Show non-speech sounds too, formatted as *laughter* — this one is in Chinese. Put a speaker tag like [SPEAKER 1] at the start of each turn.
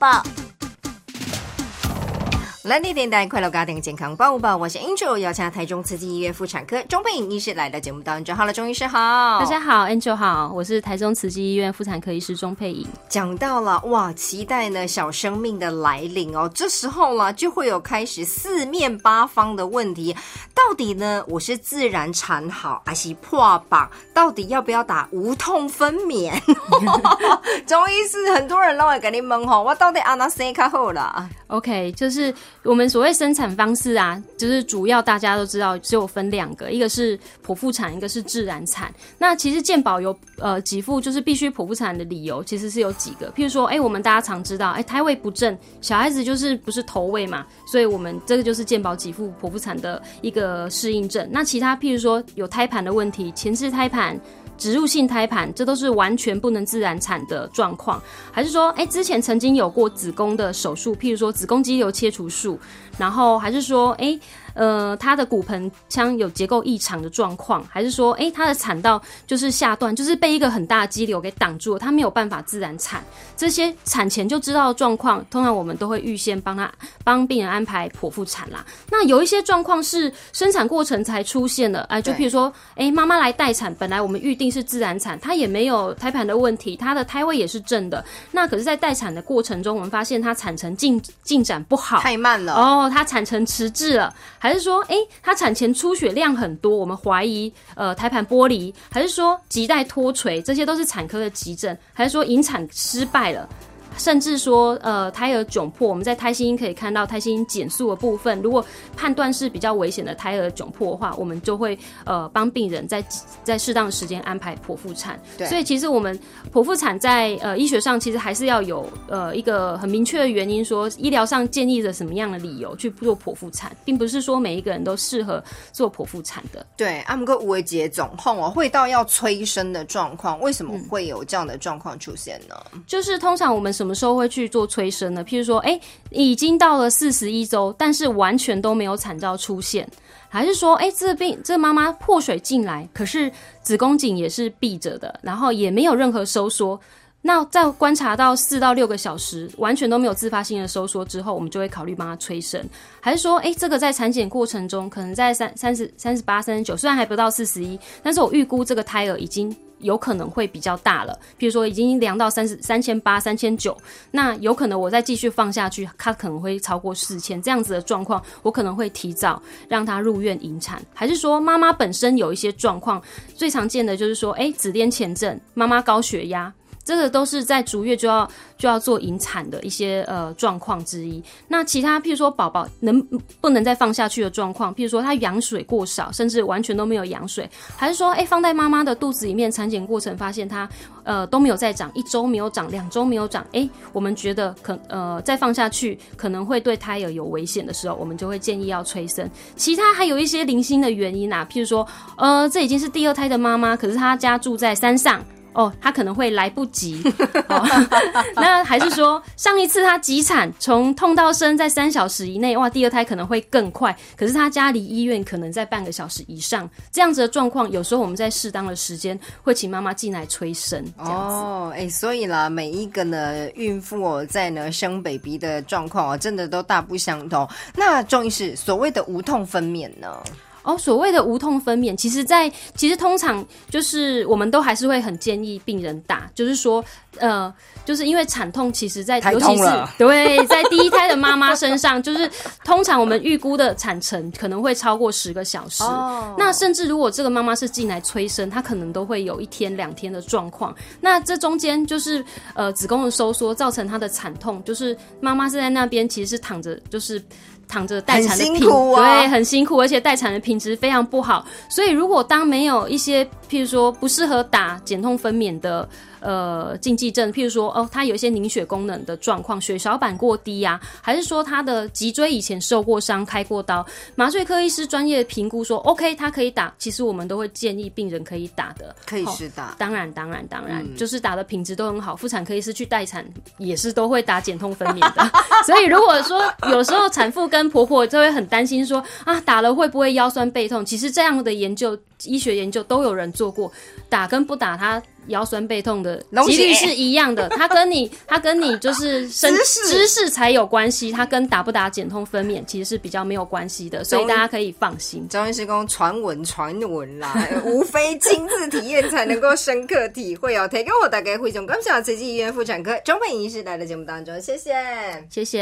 [SPEAKER 1] 报。
[SPEAKER 2] 蓝地电台快乐家庭健康报报，我是 Angel，邀请台中慈济医院妇产科钟佩颖医师来到节目当中。好了，钟医师好，
[SPEAKER 3] 大家好，Angel 好，我是台中慈济医院妇产科医师钟佩颖。
[SPEAKER 2] 讲到了哇，期待呢小生命的来临哦，这时候了就会有开始四面八方的问题，到底呢我是自然产好还是破绑？到底要不要打无痛分娩？*laughs* 钟医师，很多人都会跟你问吼，我到底安哪生较好啦
[SPEAKER 3] ？OK，就是。我们所谓生产方式啊，就是主要大家都知道，只有分两个，一个是剖腹产，一个是自然产。那其实健保有呃给付，就是必须剖腹产的理由，其实是有几个。譬如说，哎，我们大家常知道，哎，胎位不正，小孩子就是不是头位嘛，所以我们这个就是健保给付剖腹产的一个适应症。那其他譬如说有胎盘的问题，前置胎盘。植入性胎盘，这都是完全不能自然产的状况，还是说，哎，之前曾经有过子宫的手术，譬如说子宫肌瘤切除术，然后还是说，哎。呃，他的骨盆腔有结构异常的状况，还是说，哎，他的产道就是下段，就是被一个很大的肌瘤给挡住了，他没有办法自然产。这些产前就知道的状况，通常我们都会预先帮他帮病人安排剖腹产啦。那有一些状况是生产过程才出现的，哎，就譬如说，哎，妈妈来待产，本来我们预定是自然产，她也没有胎盘的问题，她的胎位也是正的。那可是，在待产的过程中，我们发现她产程进进展不好，
[SPEAKER 2] 太慢了。
[SPEAKER 3] 哦，她产程迟滞了。还是说，哎，他产前出血量很多，我们怀疑呃胎盘剥离，还是说脐带脱垂，这些都是产科的急症，还是说引产失败了？甚至说，呃，胎儿窘迫，我们在胎心可以看到胎心减速的部分。如果判断是比较危险的胎儿窘迫的话，我们就会呃帮病人在 *laughs* 在适当的时间安排剖腹产。
[SPEAKER 2] 对，
[SPEAKER 3] 所以其实我们剖腹产在呃医学上其实还是要有呃一个很明确的原因，说医疗上建议着什么样的理由去做剖腹产，并不是说每一个人都适合做剖腹产的。
[SPEAKER 2] 对，阿姆哥无为节总控哦，会到要催生的状况，为什么会有这样的状况出现呢？
[SPEAKER 3] 就是通常我们什么什么时候会去做催生呢？譬如说，哎，已经到了四十一周，但是完全都没有产兆出现，还是说，哎，这病这妈妈破水进来，可是子宫颈也是闭着的，然后也没有任何收缩。那在观察到四到六个小时完全都没有自发性的收缩之后，我们就会考虑帮他催生，还是说，哎，这个在产检过程中可能在三三十三十八、三十九，虽然还不到四十一，但是我预估这个胎儿已经。有可能会比较大了，比如说已经量到三十三千八、三千九，那有可能我再继续放下去，它可能会超过四千这样子的状况，我可能会提早让他入院引产，还是说妈妈本身有一些状况，最常见的就是说，哎，紫癜前症，妈妈高血压。这个都是在逐月就要就要做引产的一些呃状况之一。那其他譬如说宝宝能不能再放下去的状况，譬如说他羊水过少，甚至完全都没有羊水，还是说哎放在妈妈的肚子里面产检过程发现他呃都没有再长，一周没有长，两周没有长，哎我们觉得可呃再放下去可能会对胎儿有危险的时候，我们就会建议要催生。其他还有一些零星的原因啊，譬如说呃这已经是第二胎的妈妈，可是她家住在山上。哦，他可能会来不及。*laughs* 那还是说，上一次他急产，从痛到生在三小时以内，哇，第二胎可能会更快。可是他家离医院可能在半个小时以上，这样子的状况，有时候我们在适当的时间会请妈妈进来催生。哦，
[SPEAKER 2] 哎，所以啦，每一个呢孕妇，在呢生 baby 的状况哦，真的都大不相同。那终于是所谓的无痛分娩呢？
[SPEAKER 3] 哦，所谓的无痛分娩，其实，在其实通常就是我们都还是会很建议病人打，就是说，呃，就是因为产痛，其实在尤其是对在第一胎的妈妈身上，*laughs* 就是通常我们预估的产程可能会超过十个小时。那甚至如果这个妈妈是进来催生，她可能都会有一天两天的状况。那这中间就是呃子宫的收缩造成她的产痛，就是妈妈是在那边其实是躺着，就是。躺着待产的品对很辛苦，而且待产的品质非常不好。所以如果当没有一些譬如说不适合打减痛分娩的。呃，禁忌症，譬如说，哦，他有一些凝血功能的状况，血小板过低呀，还是说他的脊椎以前受过伤、开过刀，麻醉科医师专业评估说，OK，他可以打。其实我们都会建议病人可以打的，
[SPEAKER 2] 可以是打。
[SPEAKER 3] 当然，当然，当然，就是打的品质都很好。妇产科医师去待产也是都会打减痛分娩的。*laughs* 所以如果说有时候产妇跟跟婆婆就会很担心说啊，打了会不会腰酸背痛？其实这样的研究，医学研究都有人做过，打跟不打，它腰酸背痛的几率是一样的。*laughs* 它跟你，它跟你就是身姿势才有关系，它跟打不打减痛分娩其实是比较没有关系的，所以大家可以放心。
[SPEAKER 2] 中医师公传闻传闻啦，*laughs* 无非亲自体验才能够深刻体会哦。提供我大概会从感谢慈济医院妇产科钟佩医师来的节目当中，谢谢，
[SPEAKER 3] 谢谢。